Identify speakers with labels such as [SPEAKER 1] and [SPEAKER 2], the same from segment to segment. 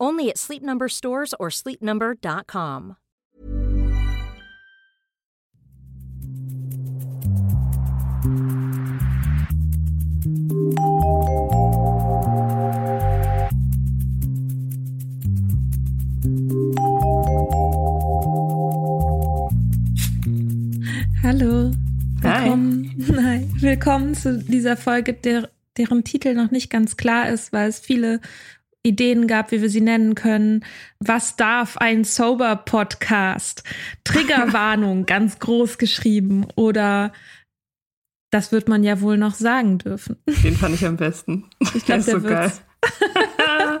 [SPEAKER 1] Only at Sleep Number stores or sleepnumber.com.
[SPEAKER 2] Hallo.
[SPEAKER 3] Hi.
[SPEAKER 2] Willkommen, Hi. Willkommen zu dieser Folge, der, deren Titel noch nicht ganz klar ist, weil es viele Ideen gab, wie wir sie nennen können. Was darf ein Sober-Podcast? Triggerwarnung, ganz groß geschrieben. Oder das wird man ja wohl noch sagen dürfen.
[SPEAKER 3] Den fand ich am besten.
[SPEAKER 2] Ich glaube, der wird's.
[SPEAKER 3] das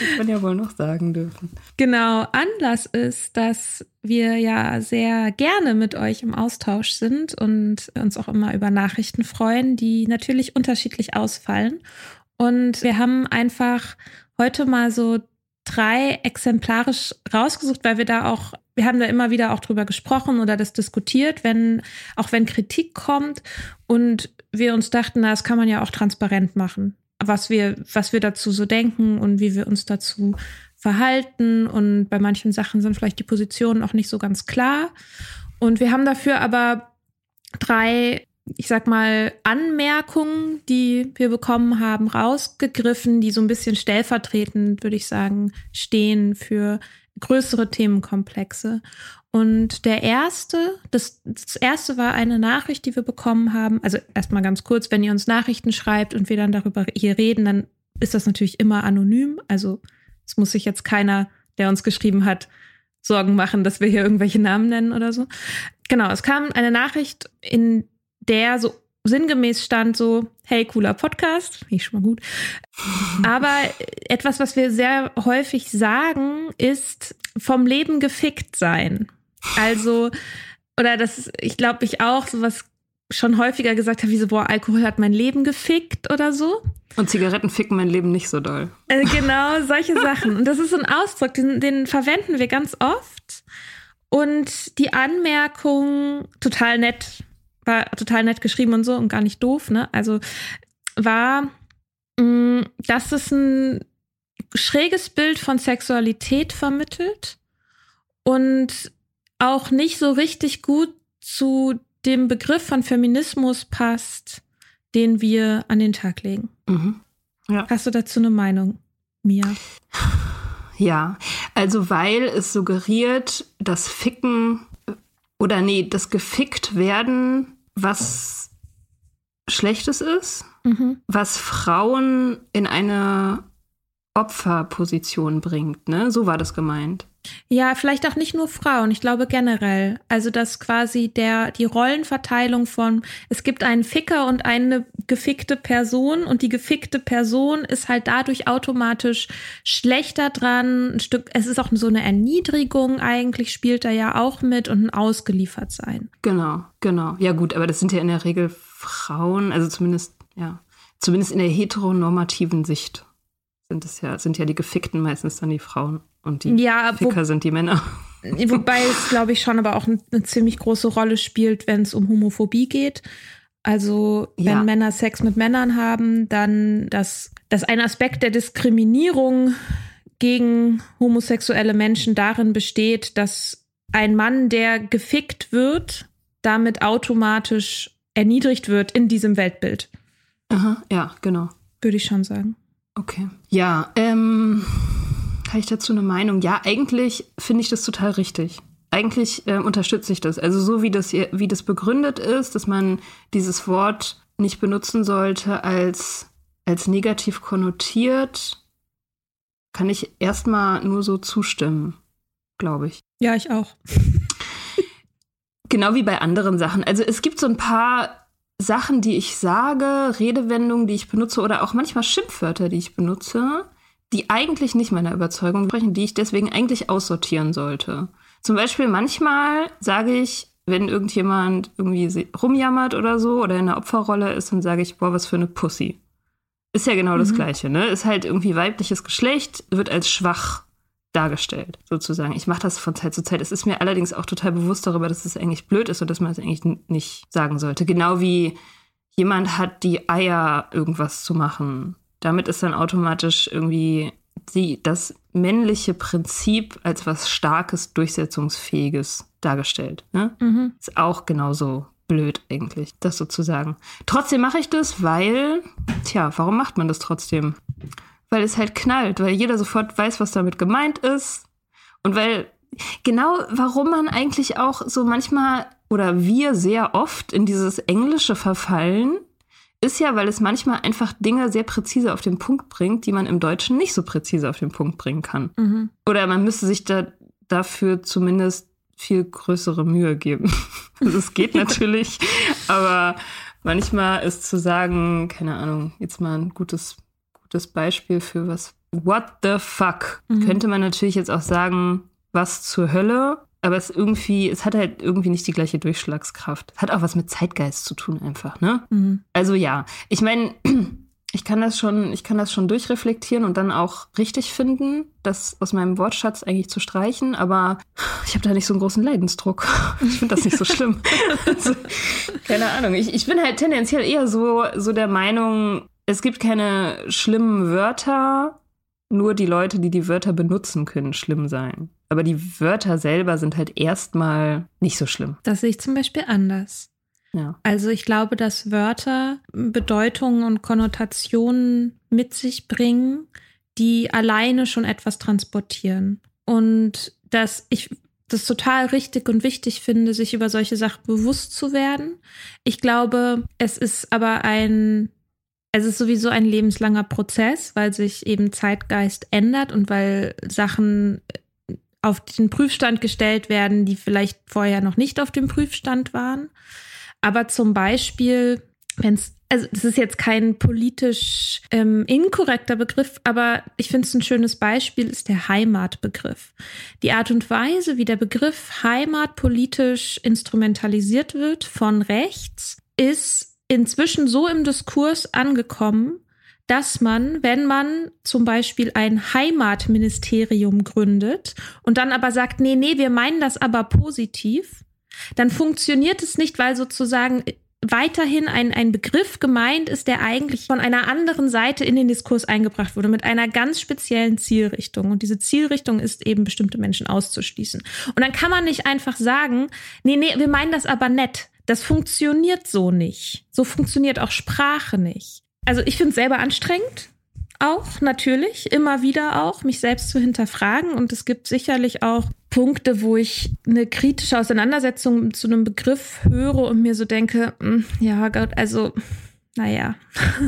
[SPEAKER 3] wird man ja wohl noch sagen dürfen.
[SPEAKER 2] Genau, Anlass ist, dass wir ja sehr gerne mit euch im Austausch sind und uns auch immer über Nachrichten freuen, die natürlich unterschiedlich ausfallen. Und wir haben einfach heute mal so drei exemplarisch rausgesucht, weil wir da auch, wir haben da immer wieder auch drüber gesprochen oder das diskutiert, wenn, auch wenn Kritik kommt und wir uns dachten, na, das kann man ja auch transparent machen, was wir, was wir dazu so denken und wie wir uns dazu verhalten und bei manchen Sachen sind vielleicht die Positionen auch nicht so ganz klar. Und wir haben dafür aber drei, ich sag mal, Anmerkungen, die wir bekommen haben, rausgegriffen, die so ein bisschen stellvertretend, würde ich sagen, stehen für größere Themenkomplexe. Und der erste, das, das erste war eine Nachricht, die wir bekommen haben. Also erstmal ganz kurz, wenn ihr uns Nachrichten schreibt und wir dann darüber hier reden, dann ist das natürlich immer anonym. Also es muss sich jetzt keiner, der uns geschrieben hat, Sorgen machen, dass wir hier irgendwelche Namen nennen oder so. Genau, es kam eine Nachricht, in der so sinngemäß stand so, hey, cooler Podcast, finde ich schon mal gut. Aber etwas, was wir sehr häufig sagen, ist vom Leben gefickt sein. Also, oder das, ist, ich glaube, ich auch sowas schon häufiger gesagt habe, wie so, boah, Alkohol hat mein Leben gefickt oder so.
[SPEAKER 3] Und Zigaretten ficken mein Leben nicht so doll.
[SPEAKER 2] Äh, genau, solche Sachen. Und das ist so ein Ausdruck, den, den verwenden wir ganz oft. Und die Anmerkung, total nett, war total nett geschrieben und so und gar nicht doof, ne? Also war, mh, dass es ein schräges Bild von Sexualität vermittelt und auch nicht so richtig gut zu dem Begriff von Feminismus passt, den wir an den Tag legen.
[SPEAKER 3] Mhm. Ja.
[SPEAKER 2] Hast du dazu eine Meinung, Mia?
[SPEAKER 3] Ja, Also weil es suggeriert, dass Ficken oder nee, das gefickt werden, was Schlechtes ist, mhm. was Frauen in eine Opferposition bringt, ne? So war das gemeint.
[SPEAKER 2] Ja, vielleicht auch nicht nur Frauen, ich glaube generell. Also, dass quasi der, die Rollenverteilung von, es gibt einen Ficker und eine gefickte Person und die gefickte Person ist halt dadurch automatisch schlechter dran. Ein Stück, es ist auch so eine Erniedrigung eigentlich, spielt da ja auch mit und ein Ausgeliefertsein.
[SPEAKER 3] Genau, genau. Ja, gut, aber das sind ja in der Regel Frauen, also zumindest, ja, zumindest in der heteronormativen Sicht sind es ja, sind ja die Gefickten meistens dann die Frauen. Und die ja, Ficker sind die Männer.
[SPEAKER 2] Wobei es, glaube ich, schon aber auch eine ziemlich große Rolle spielt, wenn es um Homophobie geht. Also, wenn ja. Männer Sex mit Männern haben, dann dass, dass ein Aspekt der Diskriminierung gegen homosexuelle Menschen darin besteht, dass ein Mann, der gefickt wird, damit automatisch erniedrigt wird in diesem Weltbild.
[SPEAKER 3] Aha, ja, genau.
[SPEAKER 2] Würde ich schon sagen.
[SPEAKER 3] Okay. Ja, ähm, habe ich dazu eine Meinung? Ja, eigentlich finde ich das total richtig. Eigentlich äh, unterstütze ich das. Also so wie das, wie das begründet ist, dass man dieses Wort nicht benutzen sollte als, als negativ konnotiert, kann ich erstmal nur so zustimmen, glaube ich.
[SPEAKER 2] Ja, ich auch.
[SPEAKER 3] genau wie bei anderen Sachen. Also es gibt so ein paar Sachen, die ich sage, Redewendungen, die ich benutze oder auch manchmal Schimpfwörter, die ich benutze, die eigentlich nicht meiner Überzeugung sprechen, die ich deswegen eigentlich aussortieren sollte. Zum Beispiel manchmal sage ich, wenn irgendjemand irgendwie rumjammert oder so oder in einer Opferrolle ist, dann sage ich, boah, was für eine Pussy. Ist ja genau mhm. das Gleiche, ne? Ist halt irgendwie weibliches Geschlecht, wird als schwach dargestellt, sozusagen. Ich mache das von Zeit zu Zeit. Es ist mir allerdings auch total bewusst darüber, dass es eigentlich blöd ist und dass man es eigentlich nicht sagen sollte. Genau wie jemand hat die Eier, irgendwas zu machen damit ist dann automatisch irgendwie die, das männliche Prinzip als was Starkes, Durchsetzungsfähiges dargestellt. Ne? Mhm. Ist auch genauso blöd eigentlich, das sozusagen. Trotzdem mache ich das, weil, tja, warum macht man das trotzdem? Weil es halt knallt, weil jeder sofort weiß, was damit gemeint ist. Und weil genau, warum man eigentlich auch so manchmal oder wir sehr oft in dieses Englische verfallen, ist ja, weil es manchmal einfach Dinge sehr präzise auf den Punkt bringt, die man im Deutschen nicht so präzise auf den Punkt bringen kann. Mhm. Oder man müsste sich da dafür zumindest viel größere Mühe geben. Also es geht natürlich, aber manchmal ist zu sagen, keine Ahnung, jetzt mal ein gutes, gutes Beispiel für was. What the fuck? Mhm. Könnte man natürlich jetzt auch sagen, was zur Hölle? Aber es irgendwie, es hat halt irgendwie nicht die gleiche Durchschlagskraft. Hat auch was mit Zeitgeist zu tun einfach, ne? Mhm. Also ja, ich meine, ich kann das schon, ich kann das schon durchreflektieren und dann auch richtig finden, das aus meinem Wortschatz eigentlich zu streichen, aber ich habe da nicht so einen großen Leidensdruck. Ich finde das nicht so schlimm. also, keine Ahnung. Ich, ich bin halt tendenziell eher so, so der Meinung, es gibt keine schlimmen Wörter, nur die Leute, die die Wörter benutzen, können schlimm sein. Aber die Wörter selber sind halt erstmal nicht so schlimm.
[SPEAKER 2] Das sehe ich zum Beispiel anders. Ja. Also ich glaube, dass Wörter Bedeutungen und Konnotationen mit sich bringen, die alleine schon etwas transportieren. Und dass ich das total richtig und wichtig finde, sich über solche Sachen bewusst zu werden. Ich glaube, es ist aber ein, es ist sowieso ein lebenslanger Prozess, weil sich eben Zeitgeist ändert und weil Sachen auf den Prüfstand gestellt werden, die vielleicht vorher noch nicht auf dem Prüfstand waren. Aber zum Beispiel, wenn es, also das ist jetzt kein politisch ähm, inkorrekter Begriff, aber ich finde es ein schönes Beispiel, ist der Heimatbegriff. Die Art und Weise, wie der Begriff Heimat politisch instrumentalisiert wird von rechts, ist inzwischen so im Diskurs angekommen, dass man, wenn man zum Beispiel ein Heimatministerium gründet und dann aber sagt, nee, nee, wir meinen das aber positiv, dann funktioniert es nicht, weil sozusagen weiterhin ein, ein Begriff gemeint ist, der eigentlich von einer anderen Seite in den Diskurs eingebracht wurde, mit einer ganz speziellen Zielrichtung. Und diese Zielrichtung ist eben, bestimmte Menschen auszuschließen. Und dann kann man nicht einfach sagen, nee, nee, wir meinen das aber nett. Das funktioniert so nicht. So funktioniert auch Sprache nicht also ich finde es selber anstrengend, auch natürlich, immer wieder auch, mich selbst zu hinterfragen. Und es gibt sicherlich auch Punkte, wo ich eine kritische Auseinandersetzung zu einem Begriff höre und mir so denke, hm, ja Gott, also, naja,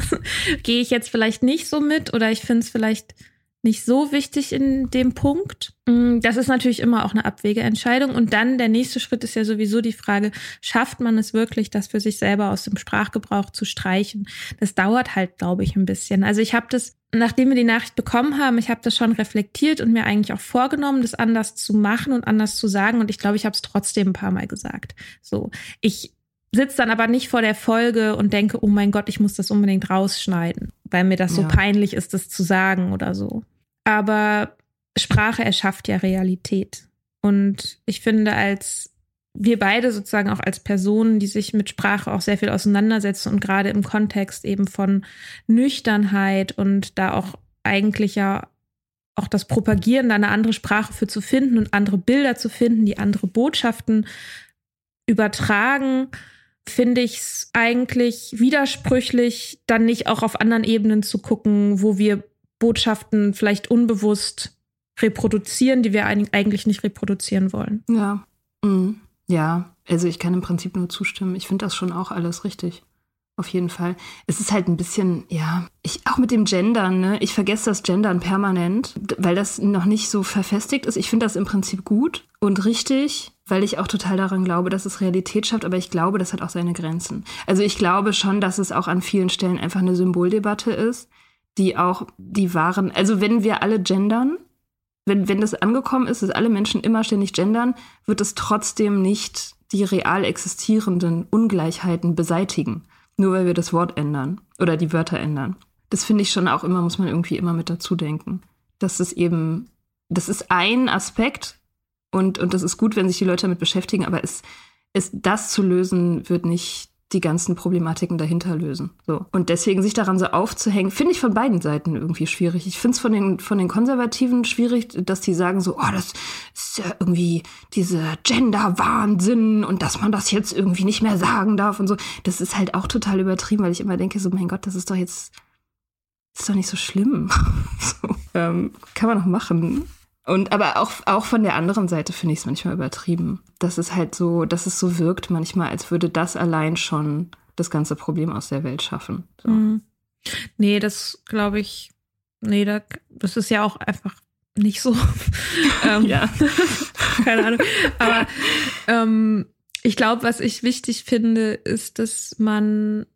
[SPEAKER 2] gehe ich jetzt vielleicht nicht so mit oder ich finde es vielleicht nicht so wichtig in dem Punkt. Mm, das ist natürlich immer auch eine Abwegeentscheidung. Und dann der nächste Schritt ist ja sowieso die Frage, schafft man es wirklich, das für sich selber aus dem Sprachgebrauch zu streichen? Das dauert halt, glaube ich, ein bisschen. Also ich habe das, nachdem wir die Nachricht bekommen haben, ich habe das schon reflektiert und mir eigentlich auch vorgenommen, das anders zu machen und anders zu sagen. Und ich glaube, ich habe es trotzdem ein paar Mal gesagt. So, ich sitze dann aber nicht vor der Folge und denke, oh mein Gott, ich muss das unbedingt rausschneiden, weil mir das ja. so peinlich ist, das zu sagen oder so. Aber Sprache erschafft ja Realität. Und ich finde, als wir beide sozusagen auch als Personen, die sich mit Sprache auch sehr viel auseinandersetzen und gerade im Kontext eben von Nüchternheit und da auch eigentlich ja auch das Propagieren, da eine andere Sprache für zu finden und andere Bilder zu finden, die andere Botschaften übertragen, finde ich es eigentlich widersprüchlich, dann nicht auch auf anderen Ebenen zu gucken, wo wir Botschaften vielleicht unbewusst reproduzieren, die wir eigentlich nicht reproduzieren wollen.
[SPEAKER 3] Ja. Mhm. Ja, also ich kann im Prinzip nur zustimmen. Ich finde das schon auch alles richtig. Auf jeden Fall. Es ist halt ein bisschen, ja, ich auch mit dem Gendern, ne? Ich vergesse das Gendern permanent, weil das noch nicht so verfestigt ist. Ich finde das im Prinzip gut und richtig, weil ich auch total daran glaube, dass es Realität schafft, aber ich glaube, das hat auch seine Grenzen. Also ich glaube schon, dass es auch an vielen Stellen einfach eine Symboldebatte ist die auch die wahren, also wenn wir alle gendern, wenn, wenn das angekommen ist, dass alle Menschen immer ständig gendern, wird es trotzdem nicht die real existierenden Ungleichheiten beseitigen, nur weil wir das Wort ändern oder die Wörter ändern. Das finde ich schon auch immer, muss man irgendwie immer mit dazu denken. Das ist eben, das ist ein Aspekt und, und das ist gut, wenn sich die Leute damit beschäftigen, aber es, es, das zu lösen, wird nicht die ganzen Problematiken dahinter lösen. So. Und deswegen sich daran so aufzuhängen, finde ich von beiden Seiten irgendwie schwierig. Ich finde es von den, von den Konservativen schwierig, dass die sagen so, oh, das ist ja irgendwie dieser Gender-Wahnsinn und dass man das jetzt irgendwie nicht mehr sagen darf und so. Das ist halt auch total übertrieben, weil ich immer denke so, mein Gott, das ist doch jetzt, ist doch nicht so schlimm. so, ähm, kann man noch machen. Und aber auch, auch von der anderen Seite finde ich es manchmal übertrieben. Dass es halt so, dass es so wirkt manchmal, als würde das allein schon das ganze Problem aus der Welt schaffen. So. Mhm.
[SPEAKER 2] Nee, das glaube ich, nee, da, das ist ja auch einfach nicht so. ähm, ja. keine Ahnung. Aber ähm, ich glaube, was ich wichtig finde, ist, dass man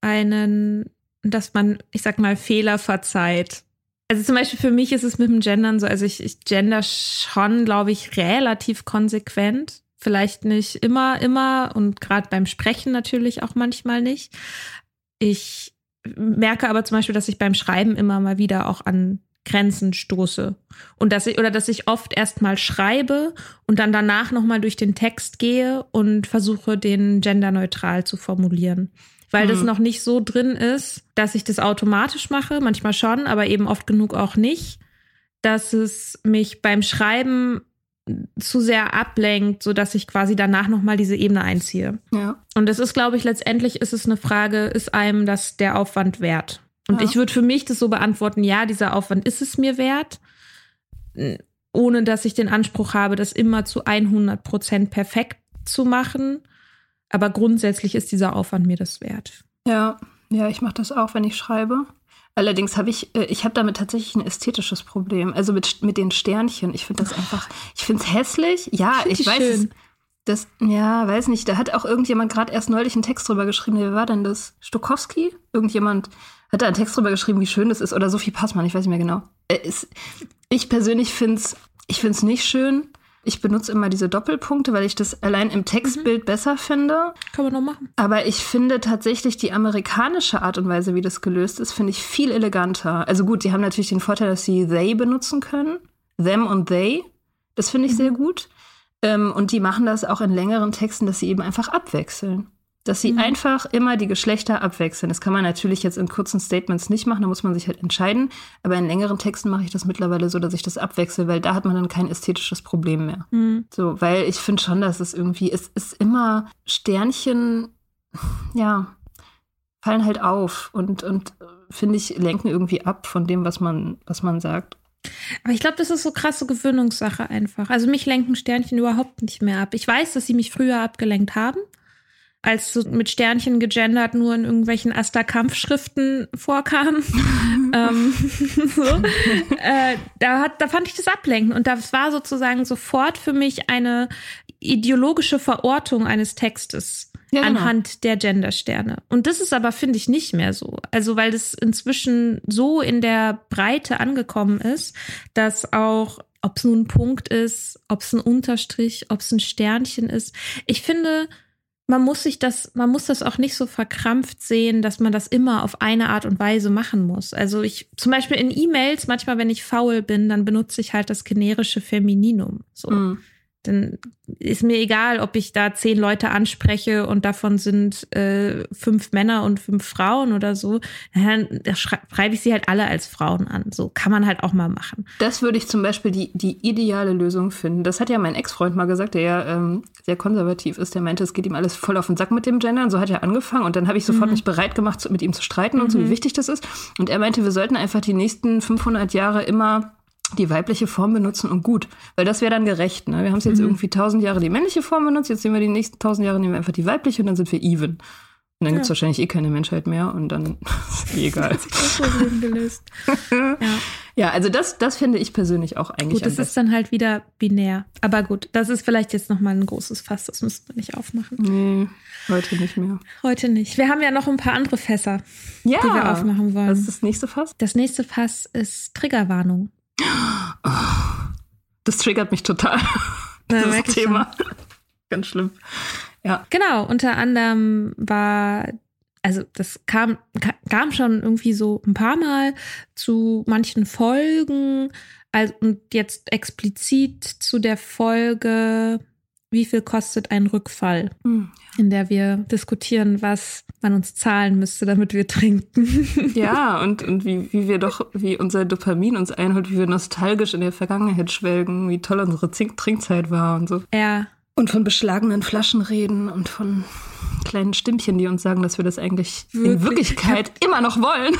[SPEAKER 2] einen, dass man, ich sag mal, Fehler verzeiht. Also zum Beispiel für mich ist es mit dem Gendern so, also ich, ich gender schon, glaube ich, relativ konsequent. Vielleicht nicht immer, immer und gerade beim Sprechen natürlich auch manchmal nicht. Ich merke aber zum Beispiel, dass ich beim Schreiben immer mal wieder auch an Grenzen stoße. Und dass ich, oder dass ich oft erstmal schreibe und dann danach nochmal durch den Text gehe und versuche, den genderneutral zu formulieren weil mhm. das noch nicht so drin ist, dass ich das automatisch mache, manchmal schon, aber eben oft genug auch nicht, dass es mich beim Schreiben zu sehr ablenkt, so dass ich quasi danach noch mal diese Ebene einziehe. Ja. Und das ist, glaube ich, letztendlich ist es eine Frage, ist einem das der Aufwand wert? Und ja. ich würde für mich das so beantworten, ja, dieser Aufwand ist es mir wert, ohne dass ich den Anspruch habe, das immer zu 100 Prozent perfekt zu machen. Aber grundsätzlich ist dieser Aufwand mir das wert.
[SPEAKER 3] Ja, ja, ich mache das auch, wenn ich schreibe. Allerdings habe ich, äh, ich habe damit tatsächlich ein ästhetisches Problem. Also mit, mit den Sternchen. Ich finde das einfach, ich finde es hässlich. Ja, ich, ich weiß es. Das, ja, weiß nicht. Da hat auch irgendjemand gerade erst neulich einen Text drüber geschrieben. Wer war denn das? Stokowski? Irgendjemand hat da einen Text drüber geschrieben, wie schön das ist. Oder Sophie Passmann, ich weiß nicht mehr genau. Äh, ich persönlich finde es ich find's nicht schön. Ich benutze immer diese Doppelpunkte, weil ich das allein im Textbild mhm. besser finde.
[SPEAKER 2] Kann man noch machen.
[SPEAKER 3] Aber ich finde tatsächlich die amerikanische Art und Weise, wie das gelöst ist, finde ich viel eleganter. Also gut, die haben natürlich den Vorteil, dass sie they benutzen können. Them und they. Das finde ich mhm. sehr gut. Ähm, und die machen das auch in längeren Texten, dass sie eben einfach abwechseln dass sie mhm. einfach immer die Geschlechter abwechseln. Das kann man natürlich jetzt in kurzen Statements nicht machen, da muss man sich halt entscheiden. Aber in längeren Texten mache ich das mittlerweile so, dass ich das abwechsle, weil da hat man dann kein ästhetisches Problem mehr. Mhm. So, weil ich finde schon, dass es irgendwie, es ist immer Sternchen, ja, fallen halt auf und, und finde ich, lenken irgendwie ab von dem, was man, was man sagt.
[SPEAKER 2] Aber ich glaube, das ist so krasse Gewöhnungssache einfach. Also mich lenken Sternchen überhaupt nicht mehr ab. Ich weiß, dass sie mich früher abgelenkt haben als so mit Sternchen gegendert nur in irgendwelchen Asta-Kampfschriften vorkam. ähm, so. äh, da, hat, da fand ich das ablenken. Und das war sozusagen sofort für mich eine ideologische Verortung eines Textes. Ja, genau. anhand der Gendersterne. Und das ist aber, finde ich, nicht mehr so. Also, weil das inzwischen so in der Breite angekommen ist, dass auch, ob es nun ein Punkt ist, ob es ein Unterstrich, ob es ein Sternchen ist. Ich finde, man muss sich das, man muss das auch nicht so verkrampft sehen, dass man das immer auf eine Art und Weise machen muss. Also ich, zum Beispiel in E-Mails, manchmal, wenn ich faul bin, dann benutze ich halt das generische Femininum. So. Mm dann ist mir egal, ob ich da zehn Leute anspreche und davon sind äh, fünf Männer und fünf Frauen oder so. Dann schreibe ich sie halt alle als Frauen an. So kann man halt auch mal machen.
[SPEAKER 3] Das würde ich zum Beispiel die, die ideale Lösung finden. Das hat ja mein Ex-Freund mal gesagt, der ja ähm, sehr konservativ ist. Der meinte, es geht ihm alles voll auf den Sack mit dem Gender. Und so hat er angefangen. Und dann habe ich sofort mhm. mich bereit gemacht, mit ihm zu streiten und so, wie mhm. wichtig das ist. Und er meinte, wir sollten einfach die nächsten 500 Jahre immer die weibliche Form benutzen und gut, weil das wäre dann gerecht. Ne? Wir haben es jetzt mhm. irgendwie tausend Jahre die männliche Form benutzt, jetzt nehmen wir die nächsten tausend Jahre nehmen wir einfach die weibliche und dann sind wir even. Und dann ja. gibt es wahrscheinlich eh keine Menschheit mehr und dann ist eh egal. das Problem gelöst. ja. ja, also das, das finde ich persönlich auch eigentlich.
[SPEAKER 2] Gut, das ist dann halt wieder binär. Aber gut, das ist vielleicht jetzt nochmal ein großes Fass, das müssen wir nicht aufmachen.
[SPEAKER 3] Nee, heute nicht mehr.
[SPEAKER 2] Heute nicht. Wir haben ja noch ein paar andere Fässer, ja. die wir aufmachen wollen.
[SPEAKER 3] Was ist das nächste Fass?
[SPEAKER 2] Das nächste Fass ist Triggerwarnung.
[SPEAKER 3] Das triggert mich total. Ja, dieses Thema. Ganz schlimm. Ja.
[SPEAKER 2] Genau, unter anderem war, also das kam, kam schon irgendwie so ein paar Mal zu manchen Folgen. Also, und jetzt explizit zu der Folge wie viel kostet ein Rückfall, mhm. in der wir diskutieren, was man uns zahlen müsste, damit wir trinken.
[SPEAKER 3] Ja, und, und wie, wie wir doch, wie unser Dopamin uns einholt, wie wir nostalgisch in der Vergangenheit schwelgen, wie toll unsere Zink Trinkzeit war und so.
[SPEAKER 2] Ja.
[SPEAKER 3] Und von beschlagenen Flaschen reden und von kleinen Stimmchen, die uns sagen, dass wir das eigentlich Wirklich? in Wirklichkeit immer noch wollen.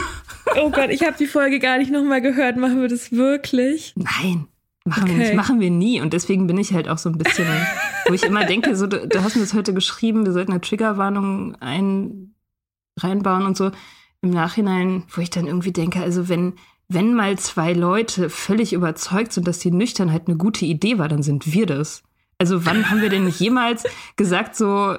[SPEAKER 2] Oh Gott, ich habe die Folge gar nicht nochmal gehört. Machen wir das wirklich?
[SPEAKER 3] Nein. Machen okay. wir nicht, machen wir nie. Und deswegen bin ich halt auch so ein bisschen, wo ich immer denke, so, du, du hast mir das heute geschrieben, wir sollten eine Triggerwarnung ein, reinbauen und so. Im Nachhinein, wo ich dann irgendwie denke, also wenn, wenn mal zwei Leute völlig überzeugt sind, dass die Nüchternheit eine gute Idee war, dann sind wir das. Also wann haben wir denn jemals gesagt, so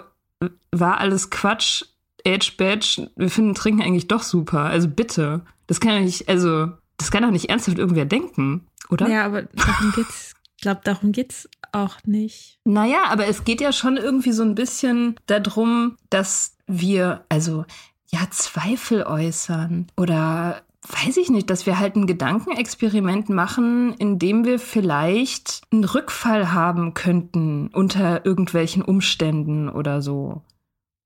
[SPEAKER 3] war alles Quatsch, Edge Badge, wir finden Trinken eigentlich doch super. Also bitte. Das kann ja nicht, also, das kann doch nicht ernsthaft irgendwer denken oder?
[SPEAKER 2] Ja, aber darum geht's. Ich glaube, darum geht's auch nicht.
[SPEAKER 3] Naja, aber es geht ja schon irgendwie so ein bisschen darum, dass wir, also, ja, Zweifel äußern oder weiß ich nicht, dass wir halt ein Gedankenexperiment machen, in dem wir vielleicht einen Rückfall haben könnten unter irgendwelchen Umständen oder so.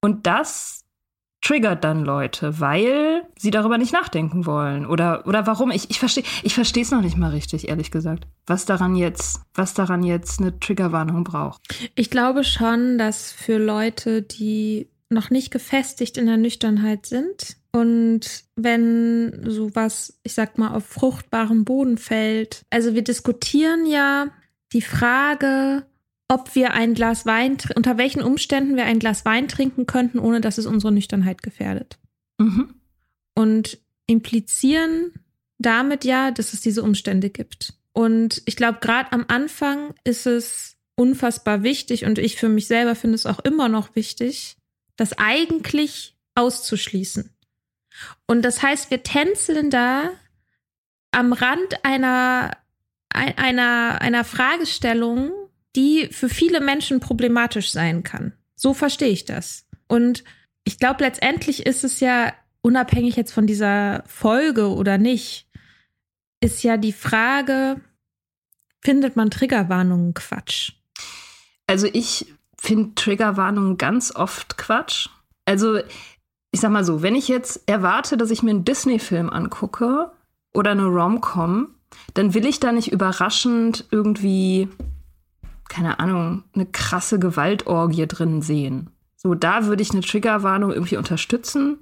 [SPEAKER 3] Und das triggert dann Leute, weil sie darüber nicht nachdenken wollen. Oder, oder warum? Ich, ich verstehe ich verstehe es noch nicht mal richtig, ehrlich gesagt. Was daran jetzt, was daran jetzt eine Triggerwarnung braucht.
[SPEAKER 2] Ich glaube schon, dass für Leute, die noch nicht gefestigt in der Nüchternheit sind und wenn sowas, ich sag mal, auf fruchtbarem Boden fällt. Also wir diskutieren ja die Frage, ob wir ein Glas Wein, unter welchen Umständen wir ein Glas Wein trinken könnten, ohne dass es unsere Nüchternheit gefährdet. Mhm. Und implizieren damit ja, dass es diese Umstände gibt. Und ich glaube, gerade am Anfang ist es unfassbar wichtig und ich für mich selber finde es auch immer noch wichtig, das eigentlich auszuschließen. Und das heißt, wir tänzeln da am Rand einer, einer, einer Fragestellung, die für viele Menschen problematisch sein kann. So verstehe ich das. Und ich glaube, letztendlich ist es ja unabhängig jetzt von dieser Folge oder nicht, ist ja die Frage, findet man Triggerwarnungen Quatsch?
[SPEAKER 3] Also ich finde Triggerwarnungen ganz oft Quatsch. Also ich sag mal so, wenn ich jetzt erwarte, dass ich mir einen Disney-Film angucke oder eine Rom-Com, dann will ich da nicht überraschend irgendwie keine Ahnung, eine krasse Gewaltorgie drin sehen. So, da würde ich eine Triggerwarnung irgendwie unterstützen.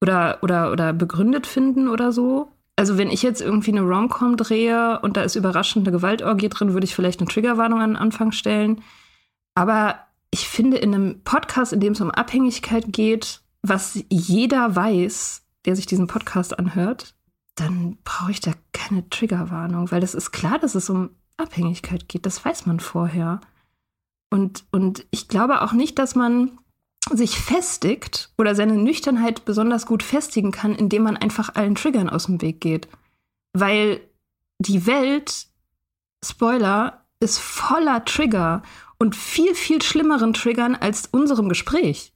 [SPEAKER 3] oder, oder, oder begründet finden oder so. Also wenn ich jetzt irgendwie eine Rom-Com drehe und da ist überraschende Gewaltorgie drin, würde ich vielleicht eine Triggerwarnung an den Anfang stellen. Aber ich finde, in einem Podcast, in dem es um Abhängigkeit geht, was jeder weiß, der sich diesen Podcast anhört, dann brauche ich da keine Triggerwarnung, weil das ist klar, dass es um Abhängigkeit geht. Das weiß man vorher. Und, und ich glaube auch nicht, dass man sich festigt oder seine Nüchternheit besonders gut festigen kann, indem man einfach allen Triggern aus dem Weg geht. Weil die Welt, Spoiler, ist voller Trigger und viel, viel schlimmeren Triggern als unserem Gespräch.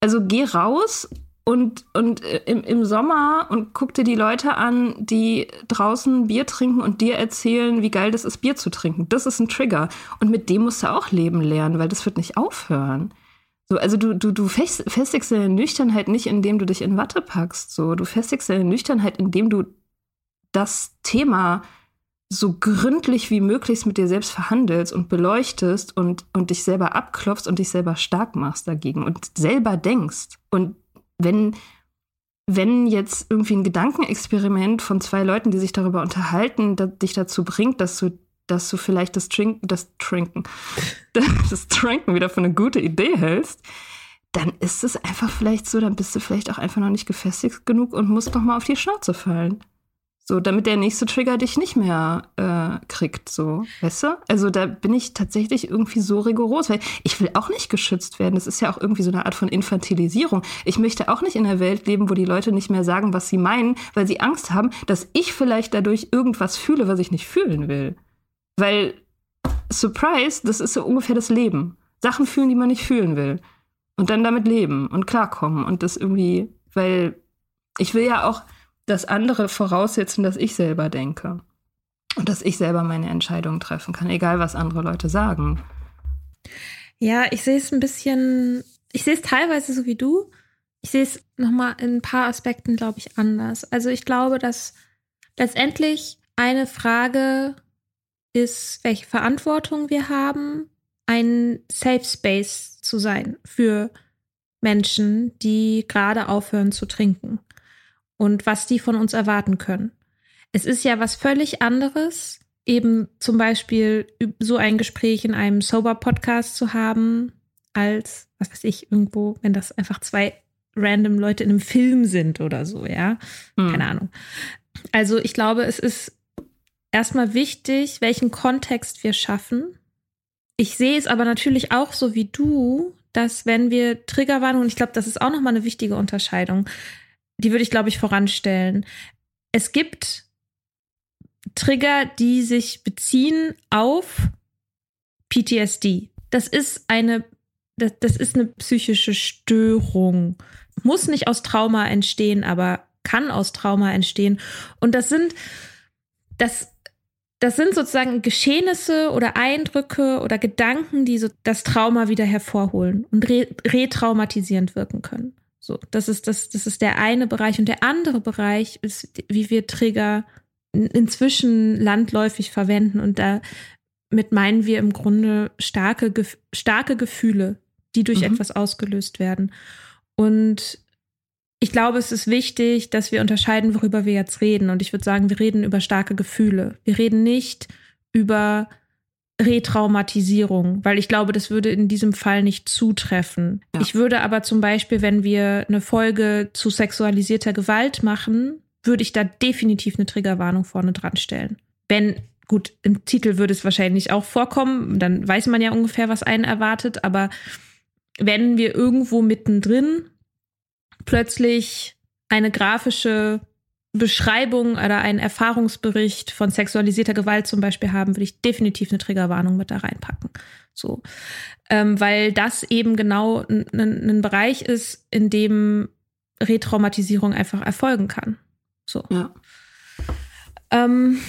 [SPEAKER 3] Also geh raus und, und äh, im, im Sommer und guck dir die Leute an, die draußen Bier trinken und dir erzählen, wie geil das ist, Bier zu trinken. Das ist ein Trigger. Und mit dem musst du auch leben lernen, weil das wird nicht aufhören. So, also du, du, du festigst deine Nüchternheit nicht, indem du dich in Watte packst. So, du festigst deine Nüchternheit, indem du das Thema so gründlich wie möglich mit dir selbst verhandelst und beleuchtest und, und dich selber abklopfst und dich selber stark machst dagegen und selber denkst. Und wenn, wenn jetzt irgendwie ein Gedankenexperiment von zwei Leuten, die sich darüber unterhalten, da, dich dazu bringt, dass du, dass du vielleicht das Trinken, das Trinken, das Trinken wieder für eine gute Idee hältst, dann ist es einfach vielleicht so, dann bist du vielleicht auch einfach noch nicht gefestigt genug und musst noch mal auf die Schnauze fallen. So, damit der nächste Trigger dich nicht mehr äh, kriegt, so, weißt du? Also da bin ich tatsächlich irgendwie so rigoros, weil ich will auch nicht geschützt werden. Das ist ja auch irgendwie so eine Art von Infantilisierung. Ich möchte auch nicht in einer Welt leben, wo die Leute nicht mehr sagen, was sie meinen, weil sie Angst haben, dass ich vielleicht dadurch irgendwas fühle, was ich nicht fühlen will. Weil, Surprise, das ist so ungefähr das Leben. Sachen fühlen, die man nicht fühlen will. Und dann damit leben und klarkommen und das irgendwie, weil ich will ja auch dass andere voraussetzen, dass ich selber denke. Und dass ich selber meine Entscheidungen treffen kann, egal was andere Leute sagen.
[SPEAKER 2] Ja, ich sehe es ein bisschen, ich sehe es teilweise so wie du. Ich sehe es nochmal in ein paar Aspekten, glaube ich, anders. Also ich glaube, dass letztendlich eine Frage ist, welche Verantwortung wir haben, ein Safe Space zu sein für Menschen, die gerade aufhören zu trinken und was die von uns erwarten können. Es ist ja was völlig anderes, eben zum Beispiel so ein Gespräch in einem Sober-Podcast zu haben, als, was weiß ich, irgendwo, wenn das einfach zwei random Leute in einem Film sind oder so, ja. Hm. Keine Ahnung. Also ich glaube, es ist erstmal wichtig, welchen Kontext wir schaffen. Ich sehe es aber natürlich auch so wie du, dass wenn wir Triggerwarnung, und ich glaube, das ist auch nochmal eine wichtige Unterscheidung, die würde ich, glaube ich, voranstellen. Es gibt Trigger, die sich beziehen auf PTSD. Das ist eine, das, das ist eine psychische Störung. Muss nicht aus Trauma entstehen, aber kann aus Trauma entstehen. Und das sind, das, das sind sozusagen Geschehnisse oder Eindrücke oder Gedanken, die so das Trauma wieder hervorholen und re retraumatisierend wirken können. So, das ist das, das ist der eine Bereich. Und der andere Bereich ist, wie wir Trigger inzwischen landläufig verwenden. Und damit meinen wir im Grunde starke, starke Gefühle, die durch mhm. etwas ausgelöst werden. Und ich glaube, es ist wichtig, dass wir unterscheiden, worüber wir jetzt reden. Und ich würde sagen, wir reden über starke Gefühle. Wir reden nicht über Retraumatisierung, weil ich glaube, das würde in diesem Fall nicht zutreffen. Ja. Ich würde aber zum Beispiel, wenn wir eine Folge zu sexualisierter Gewalt machen, würde ich da definitiv eine Triggerwarnung vorne dran stellen. Wenn, gut, im Titel würde es wahrscheinlich auch vorkommen, dann weiß man ja ungefähr, was einen erwartet, aber wenn wir irgendwo mittendrin plötzlich eine grafische Beschreibung oder einen Erfahrungsbericht von sexualisierter Gewalt zum Beispiel haben, würde ich definitiv eine Triggerwarnung mit da reinpacken. So, ähm, weil das eben genau ein Bereich ist, in dem Retraumatisierung einfach erfolgen kann. So. Ja. Ähm,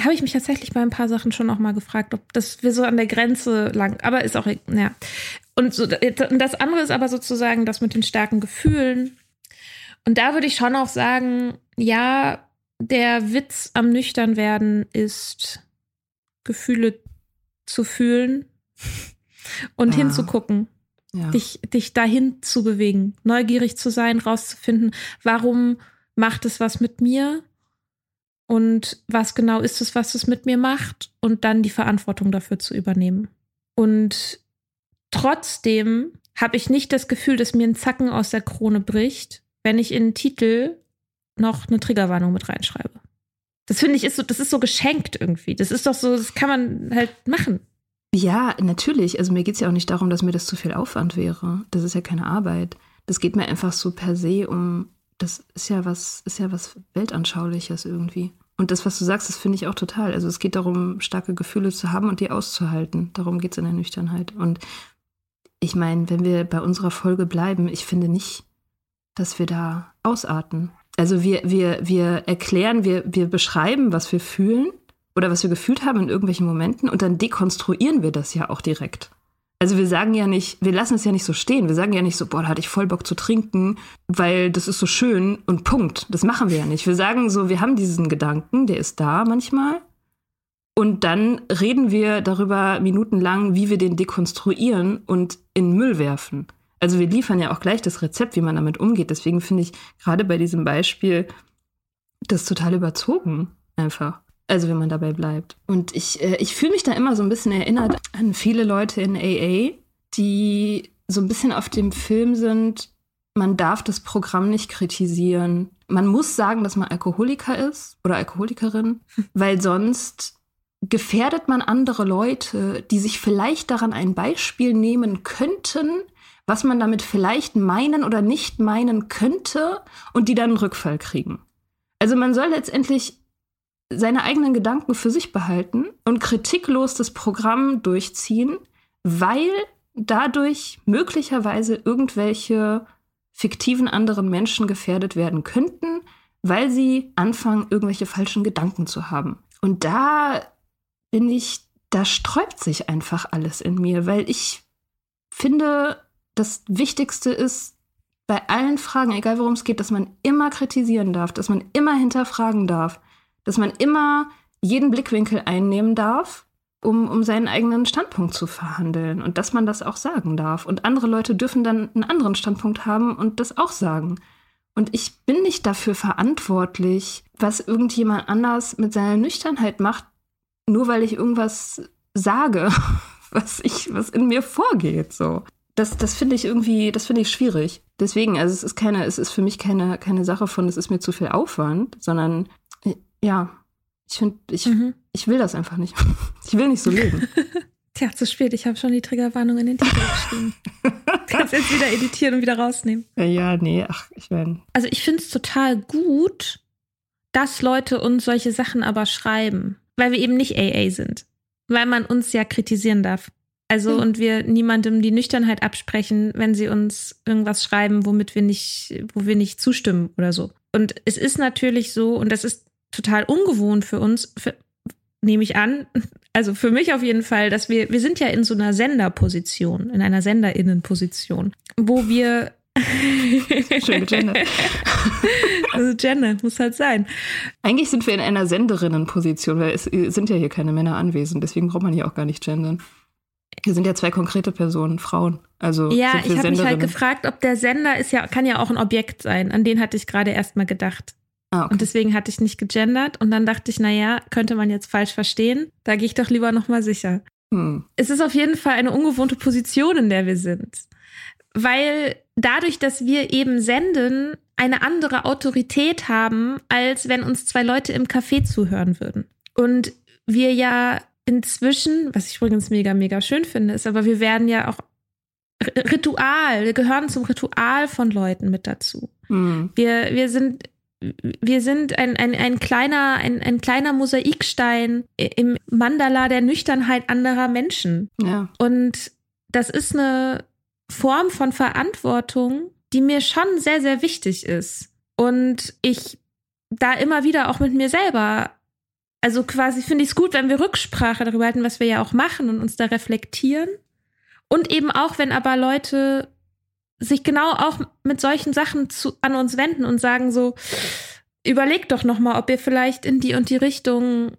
[SPEAKER 2] habe ich mich tatsächlich bei ein paar Sachen schon noch mal gefragt, ob das wir so an der Grenze lang, aber ist auch, ja. Und so, das andere ist aber sozusagen das mit den starken Gefühlen und da würde ich schon auch sagen, ja, der Witz am Nüchternwerden ist, Gefühle zu fühlen und ah. hinzugucken ja. dich, dich dahin zu bewegen, neugierig zu sein, rauszufinden, warum macht es was mit mir und was genau ist es, was es mit mir macht und dann die Verantwortung dafür zu übernehmen. Und trotzdem habe ich nicht das Gefühl, dass mir ein Zacken aus der Krone bricht, wenn ich in den Titel noch eine Triggerwarnung mit reinschreibe. Das finde ich ist so, das ist so geschenkt irgendwie. Das ist doch so, das kann man halt machen.
[SPEAKER 3] Ja, natürlich. Also mir geht es ja auch nicht darum, dass mir das zu viel Aufwand wäre. Das ist ja keine Arbeit. Das geht mir einfach so per se um, das ist ja was, ist ja was Weltanschauliches irgendwie. Und das, was du sagst, das finde ich auch total. Also es geht darum, starke Gefühle zu haben und die auszuhalten. Darum geht es in der Nüchternheit. Und ich meine, wenn wir bei unserer Folge bleiben, ich finde nicht, dass wir da ausarten. Also wir, wir, wir erklären, wir, wir beschreiben, was wir fühlen oder was wir gefühlt haben in irgendwelchen Momenten und dann dekonstruieren wir das ja auch direkt. Also wir sagen ja nicht, wir lassen es ja nicht so stehen. Wir sagen ja nicht so, boah, da hatte ich voll Bock zu trinken, weil das ist so schön und Punkt. Das machen wir ja nicht. Wir sagen so, wir haben diesen Gedanken, der ist da manchmal. Und dann reden wir darüber minutenlang, wie wir den dekonstruieren und in Müll werfen. Also wir liefern ja auch gleich das Rezept, wie man damit umgeht. Deswegen finde ich gerade bei diesem Beispiel das total überzogen einfach. Also wenn man dabei bleibt. Und ich, äh, ich fühle mich da immer so ein bisschen erinnert an viele Leute in AA, die so ein bisschen auf dem Film sind, man darf das Programm nicht kritisieren. Man muss sagen, dass man Alkoholiker ist oder Alkoholikerin, weil sonst gefährdet man andere Leute, die sich vielleicht daran ein Beispiel nehmen könnten, was man damit vielleicht meinen oder nicht meinen könnte und die dann einen Rückfall kriegen. Also man soll letztendlich seine eigenen Gedanken für sich behalten und kritiklos das Programm durchziehen, weil dadurch möglicherweise irgendwelche fiktiven anderen Menschen gefährdet werden könnten, weil sie anfangen, irgendwelche falschen Gedanken zu haben. Und da bin ich, da sträubt sich einfach alles in mir, weil ich finde, das Wichtigste ist bei allen Fragen, egal worum es geht, dass man immer kritisieren darf, dass man immer hinterfragen darf, dass man immer jeden Blickwinkel einnehmen darf, um, um seinen eigenen Standpunkt zu verhandeln und dass man das auch sagen darf. Und andere Leute dürfen dann einen anderen Standpunkt haben und das auch sagen. Und ich bin nicht dafür verantwortlich, was irgendjemand anders mit seiner Nüchternheit macht, nur weil ich irgendwas sage, was ich, was in mir vorgeht, so. Das, das finde ich irgendwie, das finde ich schwierig. Deswegen, also es ist keine, es ist für mich keine, keine Sache von, es ist mir zu viel Aufwand, sondern ja, ich finde, ich, mhm. ich will das einfach nicht. Ich will nicht so leben.
[SPEAKER 2] Tja, zu spät. Ich habe schon die Triggerwarnung in den Titel geschrieben. Kannst jetzt wieder editieren und wieder rausnehmen.
[SPEAKER 3] Ja, nee, ach, ich meine.
[SPEAKER 2] Also ich finde es total gut, dass Leute uns solche Sachen aber schreiben, weil wir eben nicht AA sind. Weil man uns ja kritisieren darf. Also, mhm. und wir niemandem die Nüchternheit absprechen, wenn sie uns irgendwas schreiben, womit wir nicht, wo wir nicht zustimmen oder so. Und es ist natürlich so, und das ist total ungewohnt für uns, für, nehme ich an, also für mich auf jeden Fall, dass wir, wir sind ja in so einer Senderposition, in einer Senderinnenposition, wo wir
[SPEAKER 3] Schön gegendert.
[SPEAKER 2] also Gender muss halt sein.
[SPEAKER 3] Eigentlich sind wir in einer Senderinnenposition, weil es sind ja hier keine Männer anwesend, deswegen braucht man hier auch gar nicht gendern. Hier sind ja zwei konkrete Personen, Frauen. Also
[SPEAKER 2] ja, ich habe mich halt gefragt, ob der Sender ist ja, kann ja auch ein Objekt sein. An den hatte ich gerade erst mal gedacht. Ah, okay. Und deswegen hatte ich nicht gegendert. Und dann dachte ich, naja, könnte man jetzt falsch verstehen. Da gehe ich doch lieber nochmal sicher. Hm. Es ist auf jeden Fall eine ungewohnte Position, in der wir sind. Weil dadurch, dass wir eben senden, eine andere Autorität haben, als wenn uns zwei Leute im Café zuhören würden. Und wir ja inzwischen, was ich übrigens mega, mega schön finde, ist, aber wir werden ja auch Ritual, wir gehören zum Ritual von Leuten mit dazu. Mhm. Wir, wir sind wir sind ein, ein, ein, kleiner, ein, ein kleiner Mosaikstein im Mandala der Nüchternheit anderer Menschen. Ja. Und das ist eine Form von Verantwortung, die mir schon sehr, sehr wichtig ist. Und ich da immer wieder auch mit mir selber, also quasi finde ich es gut, wenn wir Rücksprache darüber halten, was wir ja auch machen und uns da reflektieren. Und eben auch, wenn aber Leute sich genau auch mit solchen Sachen zu, an uns wenden und sagen so, überlegt doch noch mal, ob ihr vielleicht in die und die Richtung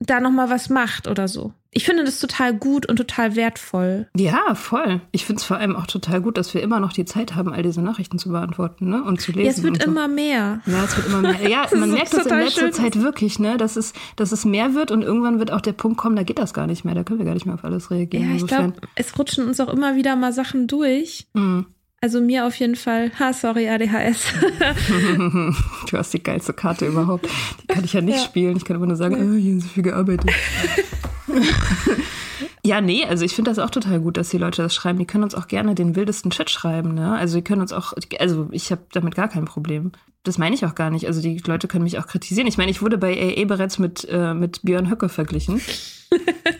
[SPEAKER 2] da noch mal was macht oder so. Ich finde das total gut und total wertvoll.
[SPEAKER 3] Ja, voll. Ich finde es vor allem auch total gut, dass wir immer noch die Zeit haben, all diese Nachrichten zu beantworten ne? und zu lesen.
[SPEAKER 2] Ja, es wird
[SPEAKER 3] so.
[SPEAKER 2] immer mehr.
[SPEAKER 3] Ja, es wird immer mehr. Ja, man merkt es in letzter schön. Zeit wirklich, ne? dass, es, dass es mehr wird und irgendwann wird auch der Punkt kommen, da geht das gar nicht mehr, da können wir gar nicht mehr auf alles reagieren.
[SPEAKER 2] Ja, ich glaube, es rutschen uns auch immer wieder mal Sachen durch. Mhm. Also mir auf jeden Fall. Ha, sorry, ADHS.
[SPEAKER 3] du hast die geilste Karte überhaupt. Die kann ich ja nicht ja. spielen. Ich kann immer nur sagen, oh, hier ist so viel gearbeitet. ja, nee, also ich finde das auch total gut, dass die Leute das schreiben. Die können uns auch gerne den wildesten Chat schreiben, ne? Also die können uns auch, also ich habe damit gar kein Problem. Das meine ich auch gar nicht. Also die Leute können mich auch kritisieren. Ich meine, ich wurde bei AA bereits mit, äh, mit Björn Höcke verglichen.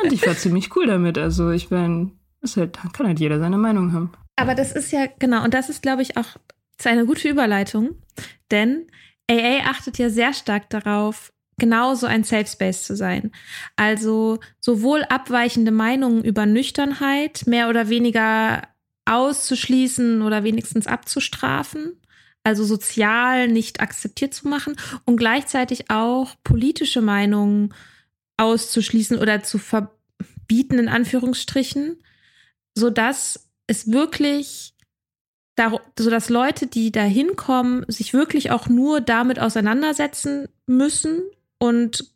[SPEAKER 3] Und ich war ziemlich cool damit. Also ich meine, halt, kann halt jeder seine Meinung haben.
[SPEAKER 2] Aber das ist ja, genau, und das ist, glaube ich, auch eine gute Überleitung, denn AA achtet ja sehr stark darauf, genauso ein Safe Space zu sein. Also sowohl abweichende Meinungen über Nüchternheit mehr oder weniger auszuschließen oder wenigstens abzustrafen, also sozial nicht akzeptiert zu machen und gleichzeitig auch politische Meinungen auszuschließen oder zu verbieten in Anführungsstrichen, sodass es wirklich, so dass Leute, die da hinkommen, sich wirklich auch nur damit auseinandersetzen müssen und